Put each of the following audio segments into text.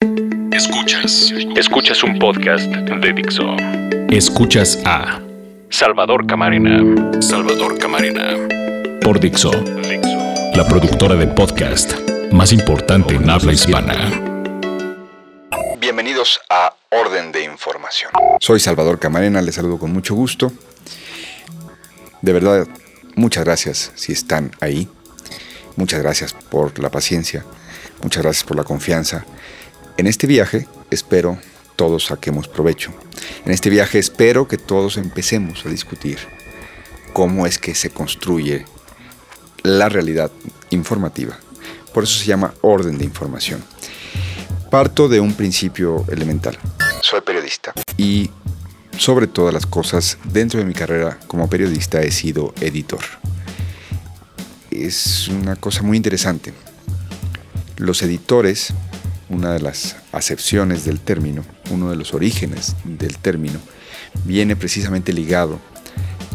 Escuchas. Escuchas un podcast de Dixo. Escuchas a Salvador Camarena. Salvador Camarena. Por Dixo. La productora de podcast más importante en habla hispana. Bienvenidos a Orden de Información. Soy Salvador Camarena, les saludo con mucho gusto. De verdad, muchas gracias si están ahí. Muchas gracias por la paciencia. Muchas gracias por la confianza. En este viaje espero todos saquemos provecho. En este viaje espero que todos empecemos a discutir cómo es que se construye la realidad informativa. Por eso se llama orden de información. Parto de un principio elemental. Soy periodista y sobre todas las cosas, dentro de mi carrera como periodista he sido editor. Es una cosa muy interesante. Los editores una de las acepciones del término, uno de los orígenes del término, viene precisamente ligado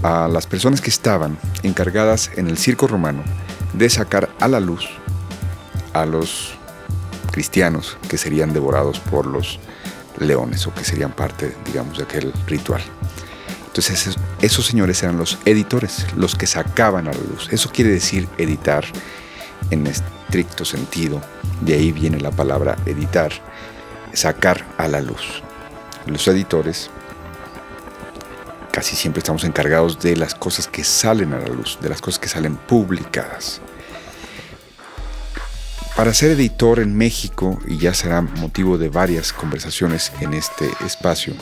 a las personas que estaban encargadas en el circo romano de sacar a la luz a los cristianos que serían devorados por los leones o que serían parte, digamos, de aquel ritual. Entonces esos, señores eran los editores, los que sacaban a la luz. Eso quiere decir editar en estricto sentido de ahí viene la palabra editar, sacar a la luz. Los editores casi siempre estamos encargados de las cosas que salen a la luz, de las cosas que salen publicadas. Para ser editor en México, y ya será motivo de varias conversaciones en este espacio,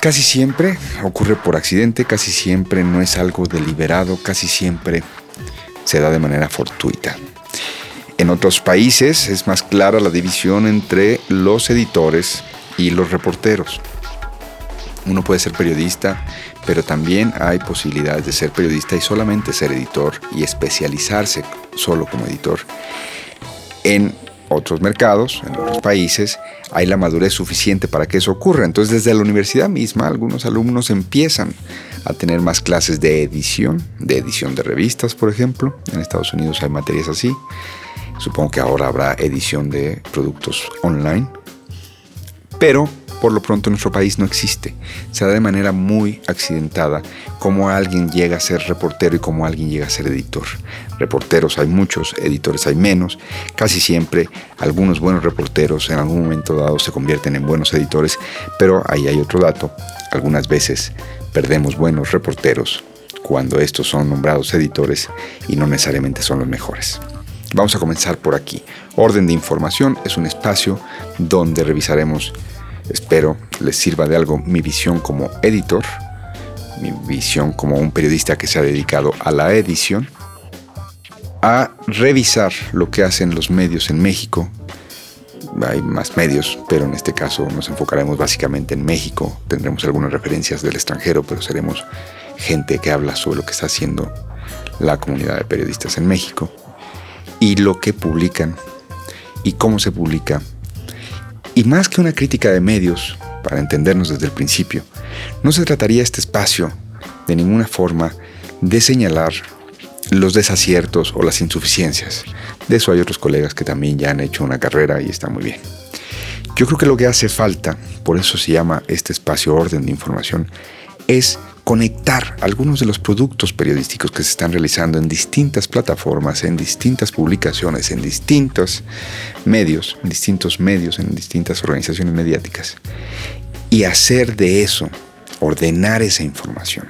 casi siempre ocurre por accidente, casi siempre no es algo deliberado, casi siempre se da de manera fortuita. En otros países es más clara la división entre los editores y los reporteros. Uno puede ser periodista, pero también hay posibilidades de ser periodista y solamente ser editor y especializarse solo como editor. En otros mercados, en otros países, hay la madurez suficiente para que eso ocurra. Entonces, desde la universidad misma, algunos alumnos empiezan a tener más clases de edición, de edición de revistas, por ejemplo. En Estados Unidos hay materias así. Supongo que ahora habrá edición de productos online. Pero por lo pronto nuestro país no existe. Se da de manera muy accidentada cómo alguien llega a ser reportero y cómo alguien llega a ser editor. Reporteros hay muchos, editores hay menos. Casi siempre algunos buenos reporteros en algún momento dado se convierten en buenos editores, pero ahí hay otro dato. Algunas veces perdemos buenos reporteros cuando estos son nombrados editores y no necesariamente son los mejores. Vamos a comenzar por aquí. Orden de información es un espacio donde revisaremos, espero les sirva de algo, mi visión como editor, mi visión como un periodista que se ha dedicado a la edición, a revisar lo que hacen los medios en México. Hay más medios, pero en este caso nos enfocaremos básicamente en México. Tendremos algunas referencias del extranjero, pero seremos gente que habla sobre lo que está haciendo la comunidad de periodistas en México y lo que publican y cómo se publica. Y más que una crítica de medios, para entendernos desde el principio, no se trataría este espacio de ninguna forma de señalar los desaciertos o las insuficiencias. De eso hay otros colegas que también ya han hecho una carrera y está muy bien. Yo creo que lo que hace falta, por eso se llama este espacio orden de información, es conectar algunos de los productos periodísticos que se están realizando en distintas plataformas, en distintas publicaciones, en distintos medios, en distintos medios, en distintas organizaciones mediáticas, y hacer de eso, ordenar esa información.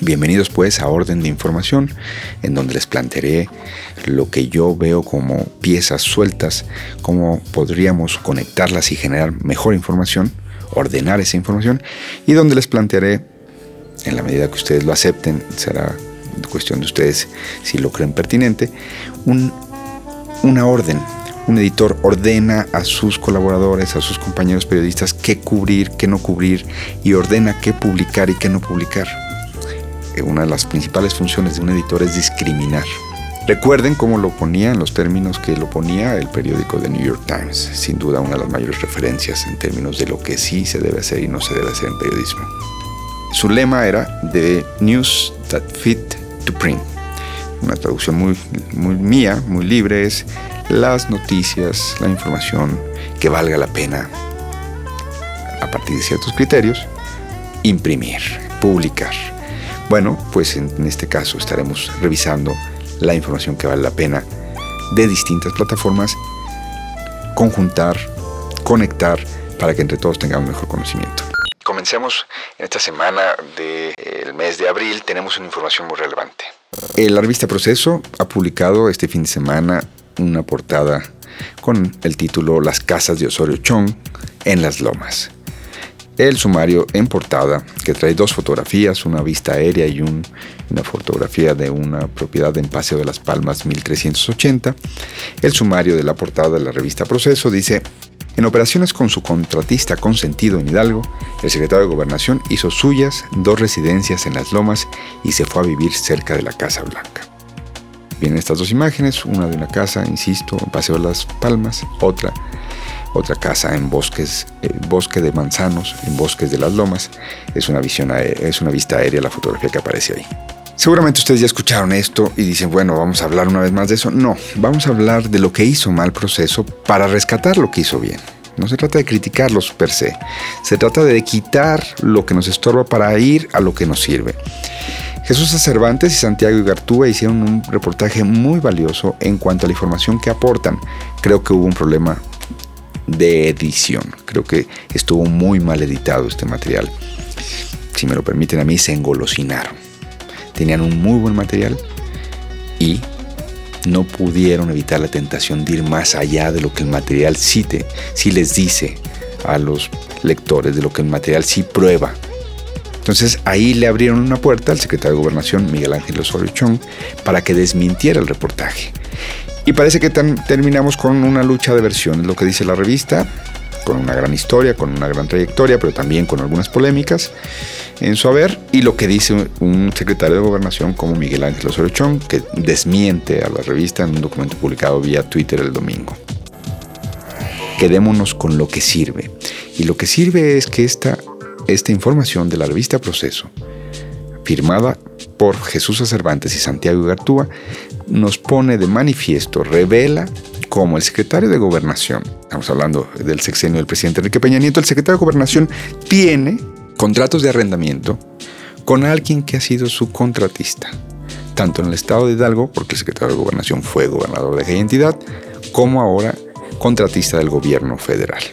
Bienvenidos pues a Orden de Información, en donde les plantearé lo que yo veo como piezas sueltas, cómo podríamos conectarlas y generar mejor información, ordenar esa información, y donde les plantearé en la medida que ustedes lo acepten, será cuestión de ustedes si lo creen pertinente, una orden. Un editor ordena a sus colaboradores, a sus compañeros periodistas qué cubrir, qué no cubrir y ordena qué publicar y qué no publicar. Eh, una de las principales funciones de un editor es discriminar. Recuerden cómo lo ponía en los términos que lo ponía el periódico The New York Times, sin duda una de las mayores referencias en términos de lo que sí se debe hacer y no se debe hacer en periodismo. Su lema era The News That Fit to Print. Una traducción muy, mía, muy libre, es las noticias, la información que valga la pena a partir de ciertos criterios, imprimir, publicar. Bueno, pues en este caso estaremos revisando la información que vale la pena de distintas plataformas, conjuntar, conectar para que entre todos tengamos mejor conocimiento. Comencemos en esta semana del mes de abril, tenemos una información muy relevante. La revista Proceso ha publicado este fin de semana una portada con el título Las casas de Osorio Chong en las lomas. El sumario en portada, que trae dos fotografías, una vista aérea y una fotografía de una propiedad en Paseo de las Palmas 1380. El sumario de la portada de la revista Proceso dice, en operaciones con su contratista consentido en Hidalgo, el secretario de Gobernación hizo suyas dos residencias en las lomas y se fue a vivir cerca de la Casa Blanca. Vienen estas dos imágenes, una de una casa, insisto, en Paseo de las Palmas, otra otra casa en bosques, eh, bosque de manzanos, en bosques de las lomas. Es una, visión, es una vista aérea la fotografía que aparece ahí. Seguramente ustedes ya escucharon esto y dicen, bueno, vamos a hablar una vez más de eso. No, vamos a hablar de lo que hizo mal proceso para rescatar lo que hizo bien. No se trata de criticarlos per se, se trata de quitar lo que nos estorba para ir a lo que nos sirve. Jesús Cervantes y Santiago Igartúa hicieron un reportaje muy valioso en cuanto a la información que aportan. Creo que hubo un problema de edición. Creo que estuvo muy mal editado este material. Si me lo permiten a mí, se engolosinaron. Tenían un muy buen material y no pudieron evitar la tentación de ir más allá de lo que el material sí, sí les dice a los lectores, de lo que el material sí prueba. Entonces ahí le abrieron una puerta al secretario de Gobernación, Miguel Ángel Osorio Chong, para que desmintiera el reportaje. Y parece que terminamos con una lucha de versiones, lo que dice la revista, con una gran historia, con una gran trayectoria, pero también con algunas polémicas en su haber, y lo que dice un secretario de gobernación como Miguel Ángel Osorio Chong, que desmiente a la revista en un documento publicado vía Twitter el domingo. Quedémonos con lo que sirve. Y lo que sirve es que esta, esta información de la revista Proceso, firmada por Jesús Cervantes y Santiago Gartúa, nos pone de manifiesto, revela como el secretario de Gobernación, estamos hablando del sexenio del presidente Enrique Peña Nieto, el secretario de Gobernación tiene contratos de arrendamiento con alguien que ha sido su contratista, tanto en el estado de Hidalgo, porque el secretario de Gobernación fue gobernador de aquella entidad, como ahora contratista del gobierno federal.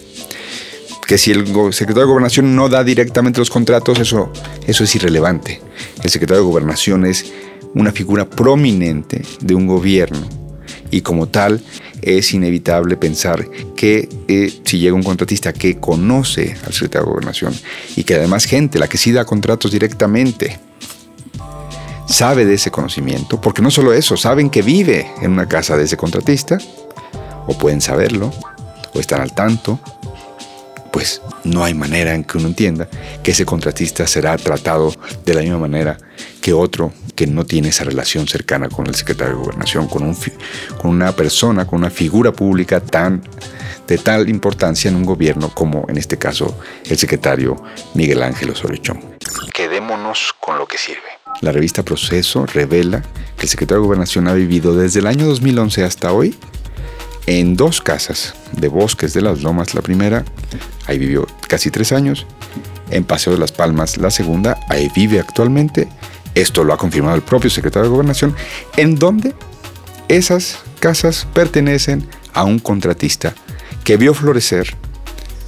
Que si el secretario de Gobernación no da directamente los contratos, eso, eso es irrelevante. El secretario de Gobernación es una figura prominente de un gobierno y como tal es inevitable pensar que eh, si llega un contratista que conoce al secretario de Gobernación y que además gente, la que sí da contratos directamente, sabe de ese conocimiento, porque no solo eso, saben que vive en una casa de ese contratista, o pueden saberlo, o están al tanto, pues no hay manera en que uno entienda que ese contratista será tratado de la misma manera que otro que no tiene esa relación cercana con el secretario de gobernación, con, un, con una persona, con una figura pública tan de tal importancia en un gobierno como en este caso el secretario Miguel Ángel Osorio Quedémonos con lo que sirve. La revista Proceso revela que el secretario de Gobernación ha vivido desde el año 2011 hasta hoy en dos casas de Bosques de las Lomas, la primera, ahí vivió casi tres años, en Paseo de las Palmas, la segunda, ahí vive actualmente, esto lo ha confirmado el propio secretario de Gobernación, en donde esas casas pertenecen a un contratista que vio florecer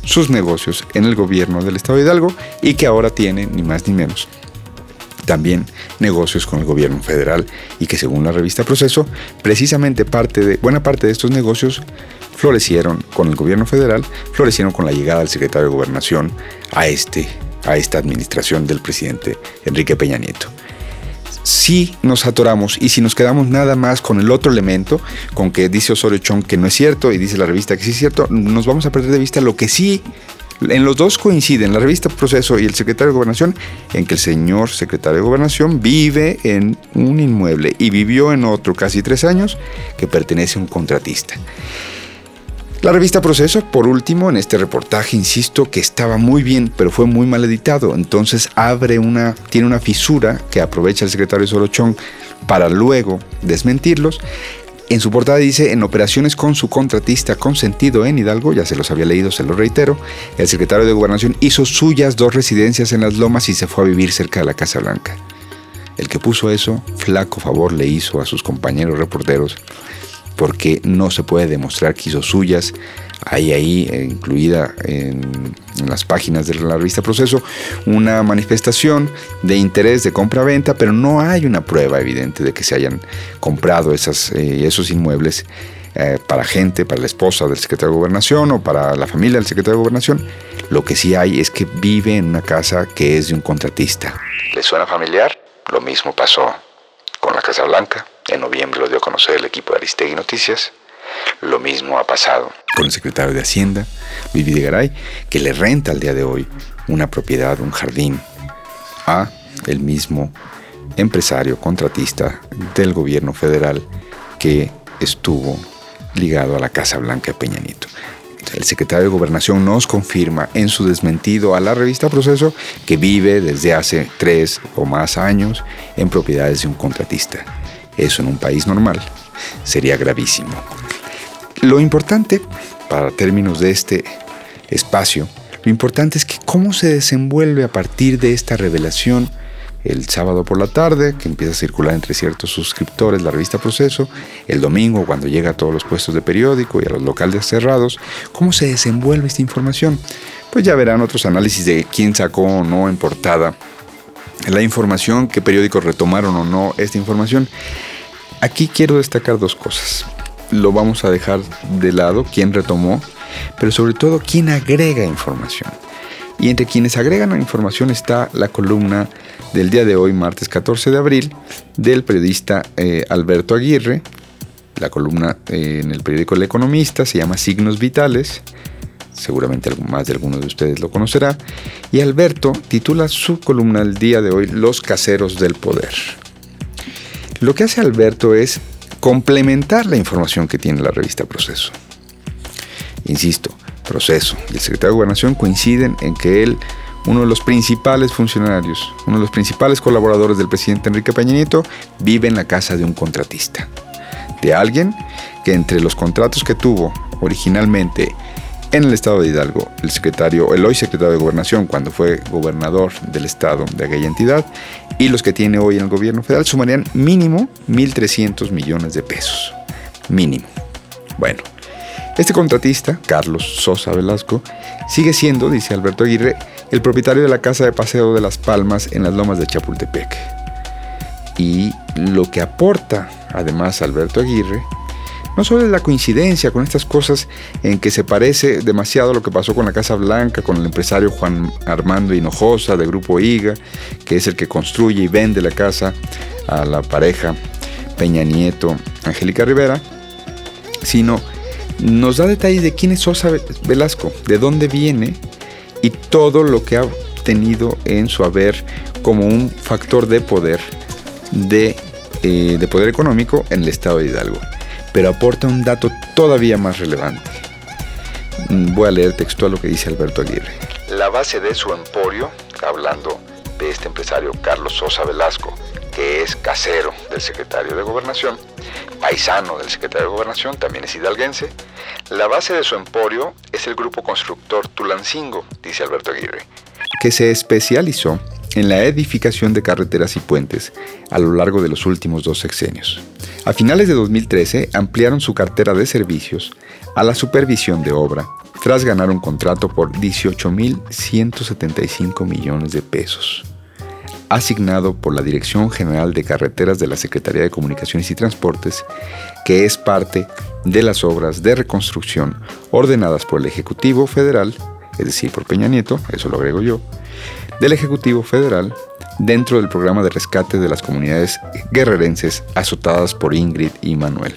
sus negocios en el gobierno del Estado de Hidalgo y que ahora tiene ni más ni menos también negocios con el gobierno federal y que según la revista Proceso, precisamente parte de, buena parte de estos negocios florecieron con el gobierno federal, florecieron con la llegada del secretario de Gobernación a, este, a esta administración del presidente Enrique Peña Nieto. Si nos atoramos y si nos quedamos nada más con el otro elemento, con que dice Osorio Chong que no es cierto y dice la revista que sí es cierto, nos vamos a perder de vista lo que sí en los dos coinciden, la revista Proceso y el secretario de Gobernación, en que el señor secretario de Gobernación vive en un inmueble y vivió en otro casi tres años que pertenece a un contratista. La revista Proceso, por último, en este reportaje, insisto, que estaba muy bien, pero fue muy mal editado. Entonces abre una, tiene una fisura que aprovecha el secretario Sorochón para luego desmentirlos En su portada dice, en operaciones con su contratista consentido en Hidalgo, ya se los había leído, se lo reitero, el secretario de Gobernación hizo suyas dos residencias en las lomas y se fue a vivir cerca de la Casa Blanca. El que puso eso, flaco favor le hizo a sus compañeros reporteros, porque no se puede demostrar que hizo suyas. Hay ahí, eh, incluida en, las páginas de la revista Proceso, una manifestación de interés de compra-venta, pero no hay una prueba evidente de que se hayan comprado eh, esos inmuebles eh, para gente, para la esposa del secretario de Gobernación o para la familia del secretario de Gobernación. Lo que sí hay es que vive en una casa que es de un contratista. ¿Le suena familiar? Lo mismo pasó con la Casa Blanca. En noviembre lo dio a conocer el equipo de Aristegui Noticias. Lo mismo ha pasado con el secretario de Hacienda, Luis Videgaray, que le renta al día de hoy una propiedad, un jardín, a el mismo empresario contratista del gobierno federal que estuvo ligado a la Casa Blanca de Peñanito. El secretario de Gobernación nos confirma en su desmentido a la revista Proceso que vive desde hace tres o más años en propiedades de un contratista. Eso en un país normal sería gravísimo. Lo importante, para términos de este espacio, lo importante es que cómo se desenvuelve a partir de esta revelación el sábado por la tarde, que empieza a circular entre ciertos suscriptores la revista Proceso, el domingo cuando llega a todos los puestos de periódico y a los locales cerrados, ¿cómo se desenvuelve esta información? Pues ya verán otros análisis de quién sacó o no en portada la información, qué periódicos retomaron o no esta información. Aquí quiero destacar dos cosas. Lo vamos a dejar de lado, quién retomó, pero sobre todo quién agrega información. Y entre quienes agregan la información está la columna del día de hoy, martes 14 de abril, del periodista eh, Alberto Aguirre. La columna eh, en el periódico El Economista se llama Signos Vitales. Seguramente más de alguno de ustedes lo conocerá. Y Alberto titula su columna el día de hoy Los caseros del poder. Lo que hace Alberto es complementar la información que tiene la revista Proceso. Insisto, proceso y el secretario de Gobernación coinciden en que él, uno de los principales funcionarios, uno de los principales colaboradores del presidente Enrique Peña Nieto, vive en la casa de un contratista. De alguien que entre los contratos que tuvo originalmente en el estado de Hidalgo, el secretario, el hoy secretario de Gobernación, cuando fue gobernador del estado de aquella entidad, y los que tiene hoy en el gobierno federal, sumarían mínimo 1.300 millones de pesos. Mínimo. Bueno, este contratista, Carlos Sosa Velasco, sigue siendo, dice Alberto Aguirre, el propietario de la casa de paseo de Las Palmas en las lomas de Chapultepec. Y lo que aporta, además, Alberto Aguirre, no solo es la coincidencia con estas cosas en que se parece demasiado lo que pasó con la Casa Blanca, con el empresario Juan Armando Hinojosa de Grupo IGA, que es el que construye y vende la casa a la pareja Peña Nieto, Angélica Rivera, sino nos da detalles de quién es Sosa Velasco, de dónde viene y todo lo que ha tenido en su haber como un factor de poder, de, eh, de poder económico en el estado de Hidalgo. Pero aporta un dato todavía más relevante. Mm, voy a leer textual lo que dice Alberto Aguirre. La base de su emporio, hablando de este empresario Carlos Sosa Velasco, que es casero del secretario de Gobernación, paisano del secretario de Gobernación, también es hidalguense. La base de su emporio es el grupo constructor Tulancingo, dice Alberto Aguirre, que se especializó en la edificación de carreteras y puentes a lo largo de los últimos dos sexenios. A finales de 2013 ampliaron su cartera de servicios a la supervisión de obra, tras ganar un contrato por 18.175 millones de pesos asignado por la Dirección General de Carreteras de la Secretaría de Comunicaciones y Transportes, que es parte de las obras de reconstrucción ordenadas por el Ejecutivo Federal, es decir, por Peña Nieto, eso lo agrego yo, del Ejecutivo Federal dentro del programa de rescate de las comunidades guerrerenses azotadas por Ingrid y Manuel.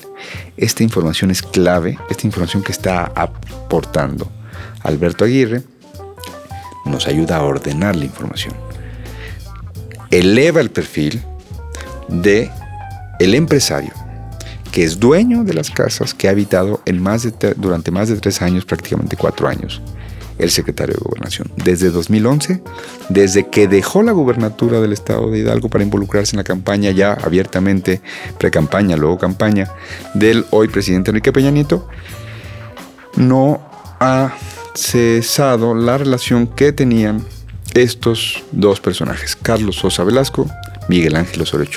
Esta información es clave, esta información que está aportando Alberto Aguirre nos ayuda a ordenar la información eleva el perfil de el empresario que es dueño de las casas que ha habitado durante más de tres años, prácticamente cuatro años, el secretario de Gobernación. Desde 2011, desde que dejó la gubernatura del estado de Hidalgo para involucrarse en la campaña ya abiertamente, pre-campaña, luego campaña, del hoy presidente Enrique Peña Nieto, no ha cesado la relación que tenían estos dos personajes, Carlos Sosa Velasco, Miguel Ángel Osorio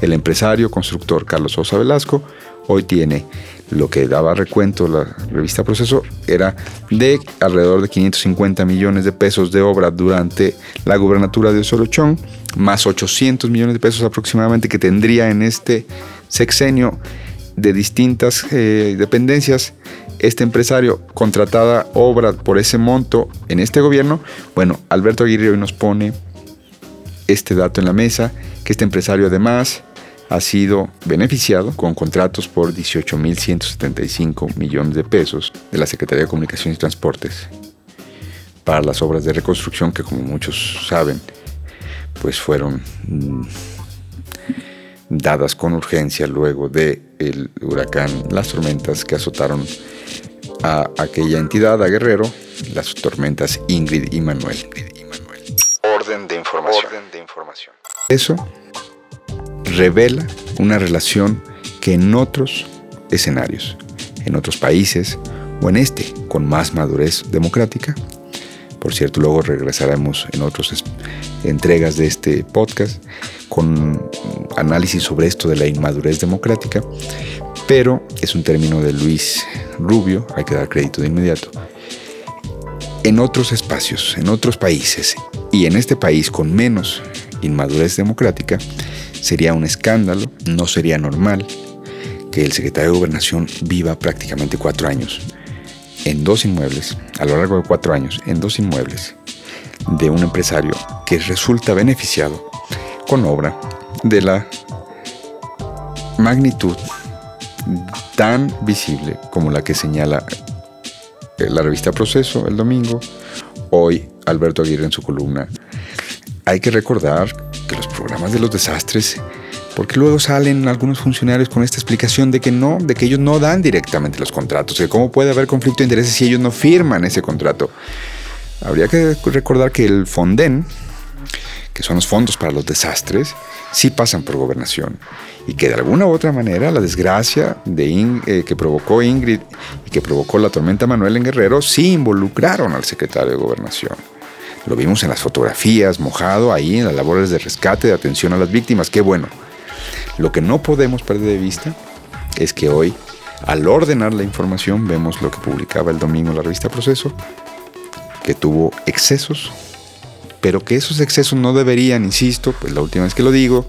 El empresario constructor Carlos Sosa Velasco hoy tiene lo que daba recuento la revista Proceso era de alrededor de 550 millones de pesos de obra durante la gubernatura de Osorio Chong, más 800 millones de pesos aproximadamente que tendría en este sexenio de distintas eh, dependencias. Este empresario contratada obra por ese monto en este gobierno, bueno, Alberto Aguirre hoy nos pone este dato en la mesa, que este empresario además ha sido beneficiado con contratos por 18.175 millones de pesos de la Secretaría de Comunicaciones y Transportes para las obras de reconstrucción que como muchos saben, pues fueron mm, dadas con urgencia luego del el huracán, las tormentas que azotaron a aquella entidad, a Guerrero, las tormentas Ingrid y Manuel. Orden de información. Orden de información. Eso revela una relación que en otros escenarios, en otros países o en este con más madurez democrática, por cierto, luego regresaremos en otras entregas de este podcast con análisis sobre esto de la inmadurez democrática, pero es un término de Luis Rubio, hay que dar crédito de inmediato. En otros espacios, en otros países y en este país con menos inmadurez democrática, sería un escándalo, no sería normal que el secretario de Gobernación viva prácticamente cuatro años en dos inmuebles, a lo largo de cuatro años, en dos inmuebles de un empresario que resulta beneficiado con obra de la magnitud tan visible como la que señala la revista Proceso el domingo, hoy Alberto Aguirre en su columna. Hay que recordar que los programas de los desastres, porque luego salen algunos funcionarios con esta explicación de que no, de que ellos no dan directamente los contratos, que cómo puede haber conflicto de intereses si ellos no firman ese contrato. Habría que recordar que el Fonden, que son los fondos para los desastres, sí pasan por gobernación y que de alguna u otra manera la desgracia de eh, que provocó Ingrid y que provocó la tormenta Manuel en Guerrero sí involucraron al secretario de gobernación. Lo vimos en las fotografías, mojado ahí en las labores de rescate, de atención a las víctimas, qué bueno. Lo que no podemos perder de vista es que hoy, al ordenar la información, vemos lo que publicaba el domingo la revista Proceso, que tuvo excesos pero que esos excesos no deberían, insisto, pues la última vez que lo digo,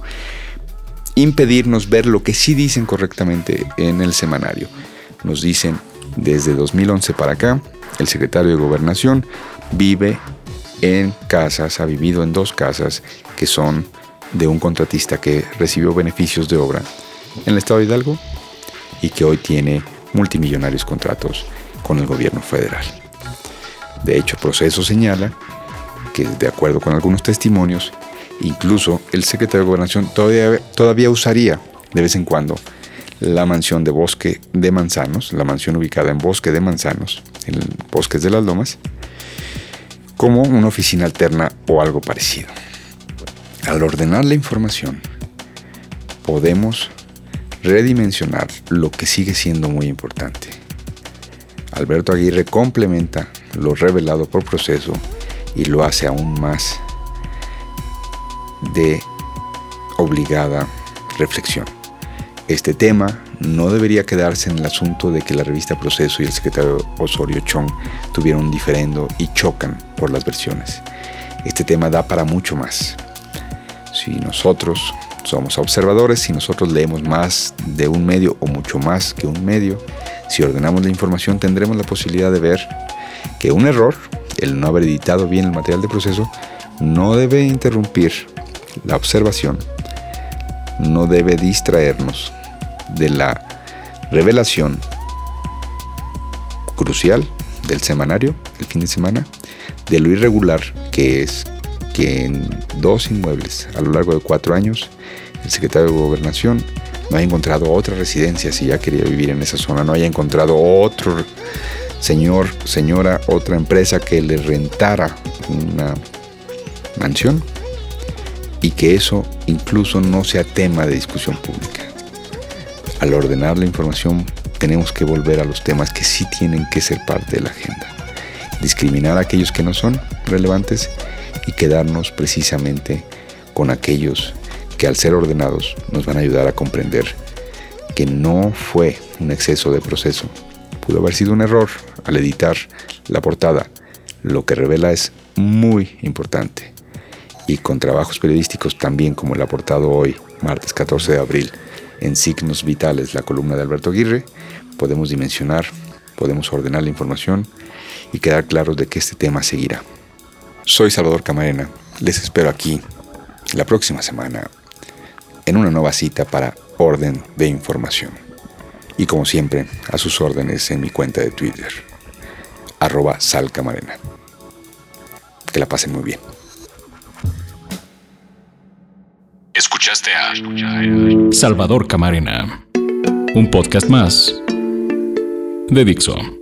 impedirnos ver lo que sí dicen correctamente en el semanario. Nos dicen, desde 2011 para acá, el secretario de Gobernación vive en casas, ha vivido en dos casas que son de un contratista que recibió beneficios de obra en el estado de Hidalgo y que hoy tiene multimillonarios contratos con el gobierno federal. De hecho, el proceso señala que de acuerdo con algunos testimonios, incluso el secretario de Gobernación todavía, todavía usaría de vez en cuando la mansión de Bosque de Manzanos, la mansión ubicada en Bosque de Manzanos, en Bosques de las Lomas, como una oficina alterna o algo parecido. Al ordenar la información, podemos redimensionar lo que sigue siendo muy importante. Alberto Aguirre complementa lo revelado por proceso y lo hace aún más de obligada reflexión. Este tema no debería quedarse en el asunto de que la revista Proceso y el secretario Osorio Chong tuvieron un diferendo y chocan por las versiones. Este tema da para mucho más. Si nosotros somos observadores, si nosotros leemos más de un medio o mucho más que un medio, si ordenamos la información tendremos la posibilidad de ver que un error el no haber editado bien el material de proceso no debe interrumpir la observación, no debe distraernos de la revelación crucial del semanario, el fin de semana, de lo irregular que es que en dos inmuebles a lo largo de cuatro años el secretario de Gobernación no haya encontrado otra residencia si ya quería vivir en esa zona, no haya encontrado otro señor, señora, otra empresa que le rentara una mansión y que eso incluso no sea tema de discusión pública. Al ordenar la información tenemos que volver a los temas que sí tienen que ser parte de la agenda. Discriminar a aquellos que no son relevantes y quedarnos precisamente con aquellos que al ser ordenados nos van a ayudar a comprender que no fue un exceso de proceso. Pudo haber sido un error al editar la portada. Lo que revela es muy importante. Y con trabajos periodísticos también como el aportado hoy, martes 14 de abril, en Signos Vitales, la columna de Alberto Aguirre, podemos dimensionar, podemos ordenar la información y quedar claros de que este tema seguirá. Soy Salvador Camarena, les espero aquí la próxima semana en una nueva cita para Orden de Información. Y como siempre, a sus órdenes en mi cuenta de Twitter, arroba salcamarena. Que la pasen muy bien. Escuchaste a Salvador Camarena, un podcast más de Dixo.